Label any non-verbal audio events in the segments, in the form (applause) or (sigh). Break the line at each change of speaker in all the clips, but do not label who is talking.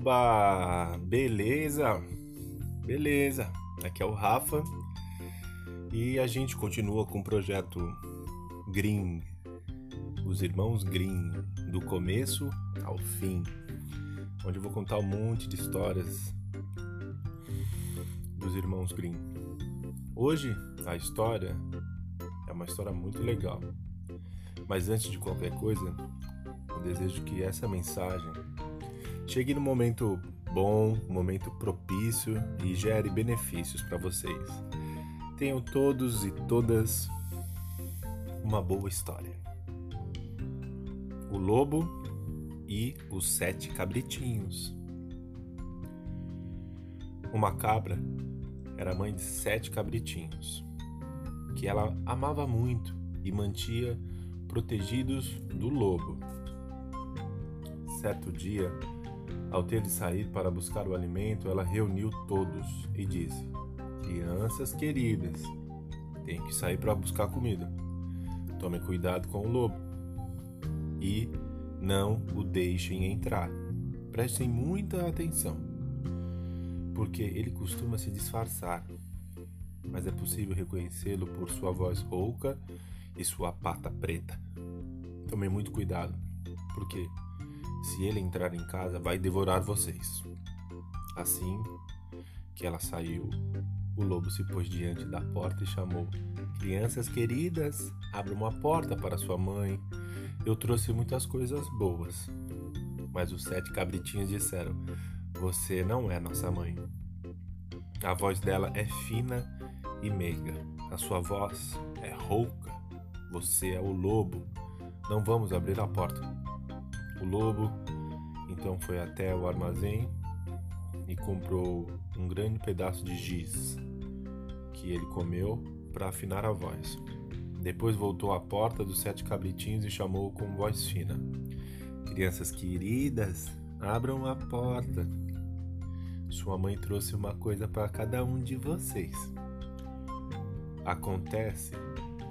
Oba! Beleza? Beleza. Aqui é o Rafa e a gente continua com o projeto Green, os irmãos Green, do começo ao fim, onde eu vou contar um monte de histórias dos irmãos Green. Hoje a história é uma história muito legal, mas antes de qualquer coisa, eu desejo que essa mensagem chegue no momento bom, momento propício e gere benefícios para vocês. Tenham todos e todas uma boa história. O lobo e os sete cabritinhos. Uma cabra era mãe de sete cabritinhos, que ela amava muito e mantinha protegidos do lobo. Certo dia, ao ter de sair para buscar o alimento, ela reuniu todos e disse: Crianças queridas, tem que sair para buscar comida. Tomem cuidado com o lobo e não o deixem entrar. Prestem muita atenção, porque ele costuma se disfarçar, mas é possível reconhecê-lo por sua voz rouca e sua pata preta. Tomem muito cuidado, porque se ele entrar em casa, vai devorar vocês. Assim que ela saiu, o lobo se pôs diante da porta e chamou: Crianças queridas, abra uma porta para sua mãe. Eu trouxe muitas coisas boas. Mas os sete cabritinhos disseram: Você não é nossa mãe. A voz dela é fina e meiga. A sua voz é rouca. Você é o lobo. Não vamos abrir a porta. O lobo então foi até o armazém e comprou um grande pedaço de giz que ele comeu para afinar a voz. Depois voltou à porta dos sete cabritinhos e chamou com voz fina: Crianças queridas, abram a porta. Sua mãe trouxe uma coisa para cada um de vocês. Acontece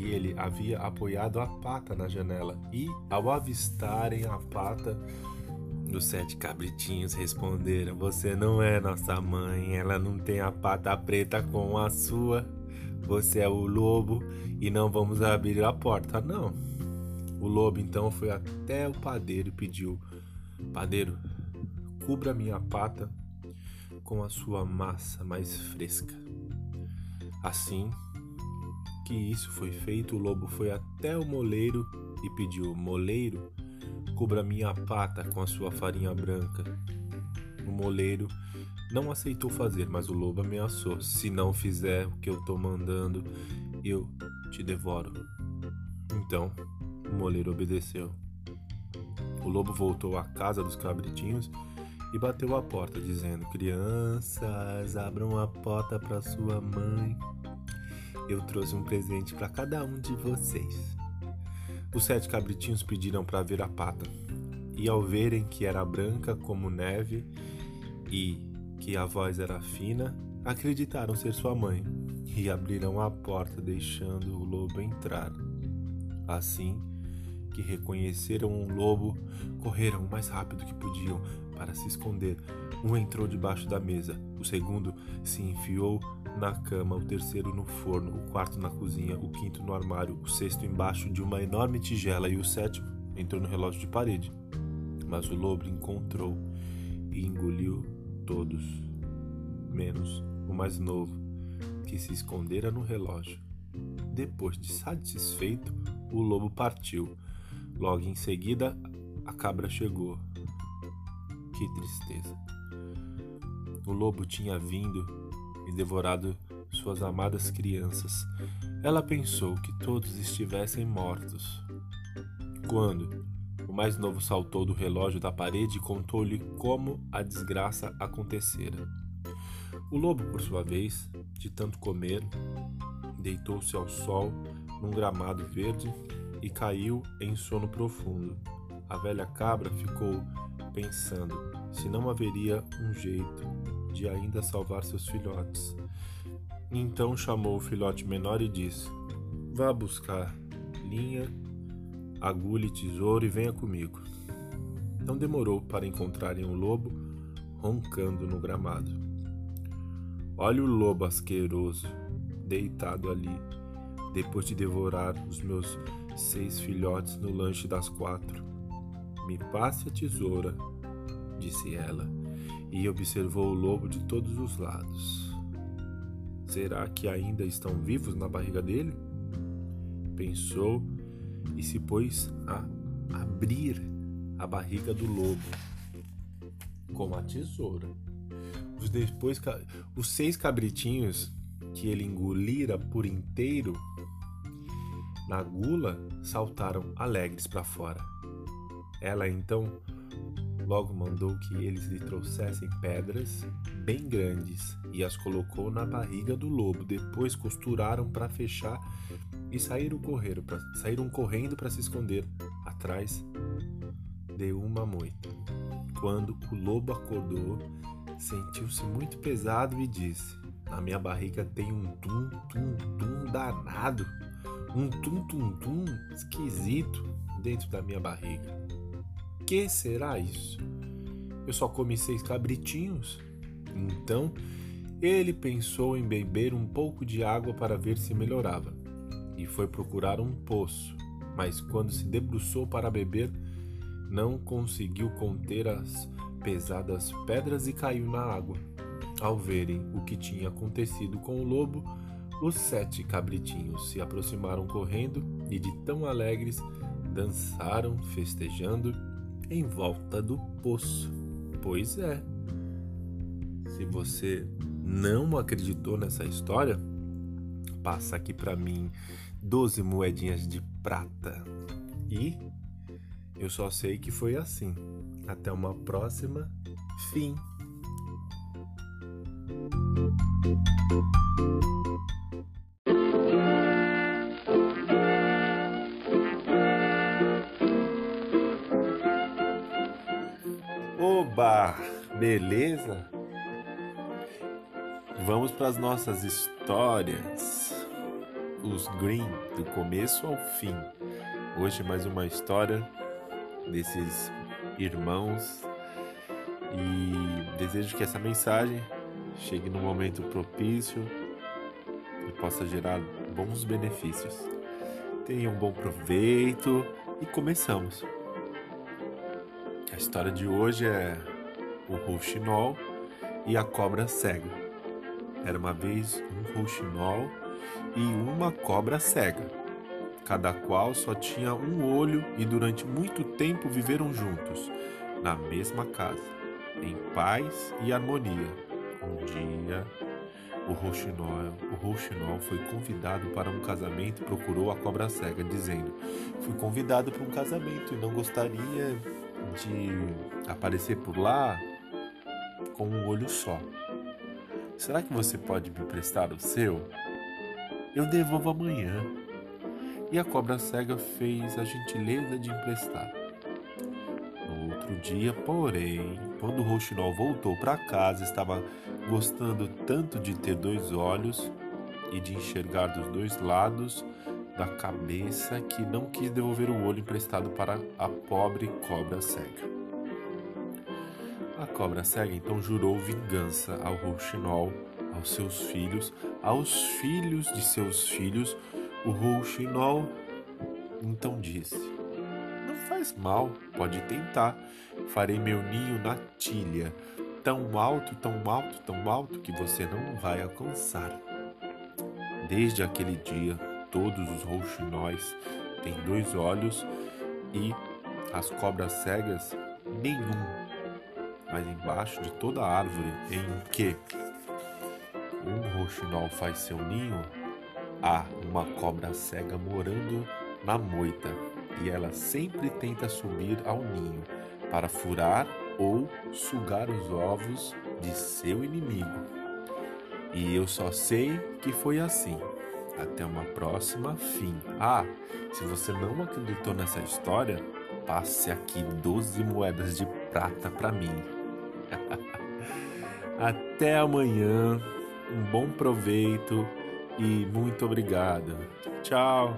que ele havia apoiado a pata na janela e, ao avistarem a pata, os sete cabritinhos responderam: Você não é nossa mãe, ela não tem a pata preta com a sua. Você é o lobo e não vamos abrir a porta, não. O lobo então foi até o padeiro e pediu: Padeiro, cubra minha pata com a sua massa mais fresca. Assim, que isso foi feito, o lobo foi até o moleiro e pediu: Moleiro, cubra minha pata com a sua farinha branca. O moleiro não aceitou fazer, mas o lobo ameaçou: Se não fizer o que eu tô mandando, eu te devoro. Então, o moleiro obedeceu. O lobo voltou à casa dos cabritinhos e bateu a porta, dizendo: Crianças, abram a porta para sua mãe eu trouxe um presente para cada um de vocês. Os sete cabritinhos pediram para ver a pata, e ao verem que era branca como neve e que a voz era fina, acreditaram ser sua mãe e abriram a porta, deixando o lobo entrar. Assim que reconheceram um lobo, correram o mais rápido que podiam para se esconder. Um entrou debaixo da mesa, o segundo se enfiou na cama, o terceiro no forno, o quarto na cozinha, o quinto no armário, o sexto embaixo de uma enorme tigela e o sétimo entrou no relógio de parede. Mas o lobo encontrou e engoliu todos, menos o mais novo, que se escondera no relógio. Depois de satisfeito, o lobo partiu. Logo em seguida, a cabra chegou. Que tristeza! O lobo tinha vindo e devorado suas amadas crianças. Ela pensou que todos estivessem mortos. Quando o mais novo saltou do relógio da parede e contou-lhe como a desgraça acontecera. O lobo, por sua vez, de tanto comer, deitou-se ao sol num gramado verde e caiu em sono profundo. A velha cabra ficou pensando se não haveria um jeito de ainda salvar seus filhotes. Então chamou o filhote menor e disse: Vá buscar linha, agulha e tesouro e venha comigo. Não demorou para encontrarem o lobo roncando no gramado. Olha o lobo asqueroso deitado ali, depois de devorar os meus seis filhotes no lanche das quatro. Me passe a tesoura, disse ela, e observou o lobo de todos os lados. Será que ainda estão vivos na barriga dele? Pensou e se pôs a abrir a barriga do lobo com a tesoura. Os, depois, os seis cabritinhos que ele engolira por inteiro na gula saltaram alegres para fora. Ela então logo mandou que eles lhe trouxessem pedras bem grandes e as colocou na barriga do lobo. Depois costuraram para fechar e saíram, pra, saíram correndo para se esconder atrás de uma moita. Quando o lobo acordou, sentiu-se muito pesado e disse: Na minha barriga tem um tum-tum-tum danado, um tum-tum-tum esquisito dentro da minha barriga. Que será isso? Eu só comi seis cabritinhos? Então ele pensou em beber um pouco de água para ver se melhorava e foi procurar um poço, mas quando se debruçou para beber, não conseguiu conter as pesadas pedras e caiu na água. Ao verem o que tinha acontecido com o lobo, os sete cabritinhos se aproximaram correndo e, de tão alegres, dançaram festejando em volta do poço. Pois é. Se você não acreditou nessa história, passa aqui para mim 12 moedinhas de prata e eu só sei que foi assim. Até uma próxima. Fim. Beleza? Vamos para as nossas histórias. Os Green, do começo ao fim. Hoje mais uma história desses irmãos e desejo que essa mensagem chegue no momento propício e possa gerar bons benefícios. Tenha um bom proveito e começamos. A história de hoje é o rouxinol e a cobra cega. Era uma vez um rouxinol e uma cobra cega cada qual só tinha um olho e durante muito tempo viveram juntos, na mesma casa, em paz e harmonia. Um dia, o rouxinol, o rouxinol foi convidado para um casamento e procurou a cobra cega, dizendo: Fui convidado para um casamento e não gostaria de aparecer por lá com um olho só. Será que você pode me emprestar o seu? Eu devolvo amanhã e a cobra cega fez a gentileza de emprestar. No outro dia, porém, quando o rouxinol voltou para casa, estava gostando tanto de ter dois olhos e de enxergar dos dois lados da cabeça que não quis devolver o olho emprestado para a pobre cobra cega. A cobra cega então jurou vingança ao rouxinol, aos seus filhos, aos filhos de seus filhos, o rouxinol então disse: Não faz mal, pode tentar. Farei meu ninho na tilha, tão alto, tão alto, tão alto que você não vai alcançar. Desde aquele dia, todos os rouxinóis têm dois olhos e as cobras cegas nenhum. Mas embaixo de toda árvore em que um rouxinol faz seu ninho, Há uma cobra cega morando na moita e ela sempre tenta subir ao ninho para furar ou sugar os ovos de seu inimigo. E eu só sei que foi assim. Até uma próxima fim. Ah, se você não acreditou nessa história, passe aqui 12 moedas de prata para mim. (laughs) Até amanhã. Um bom proveito e muito obrigado. Tchau.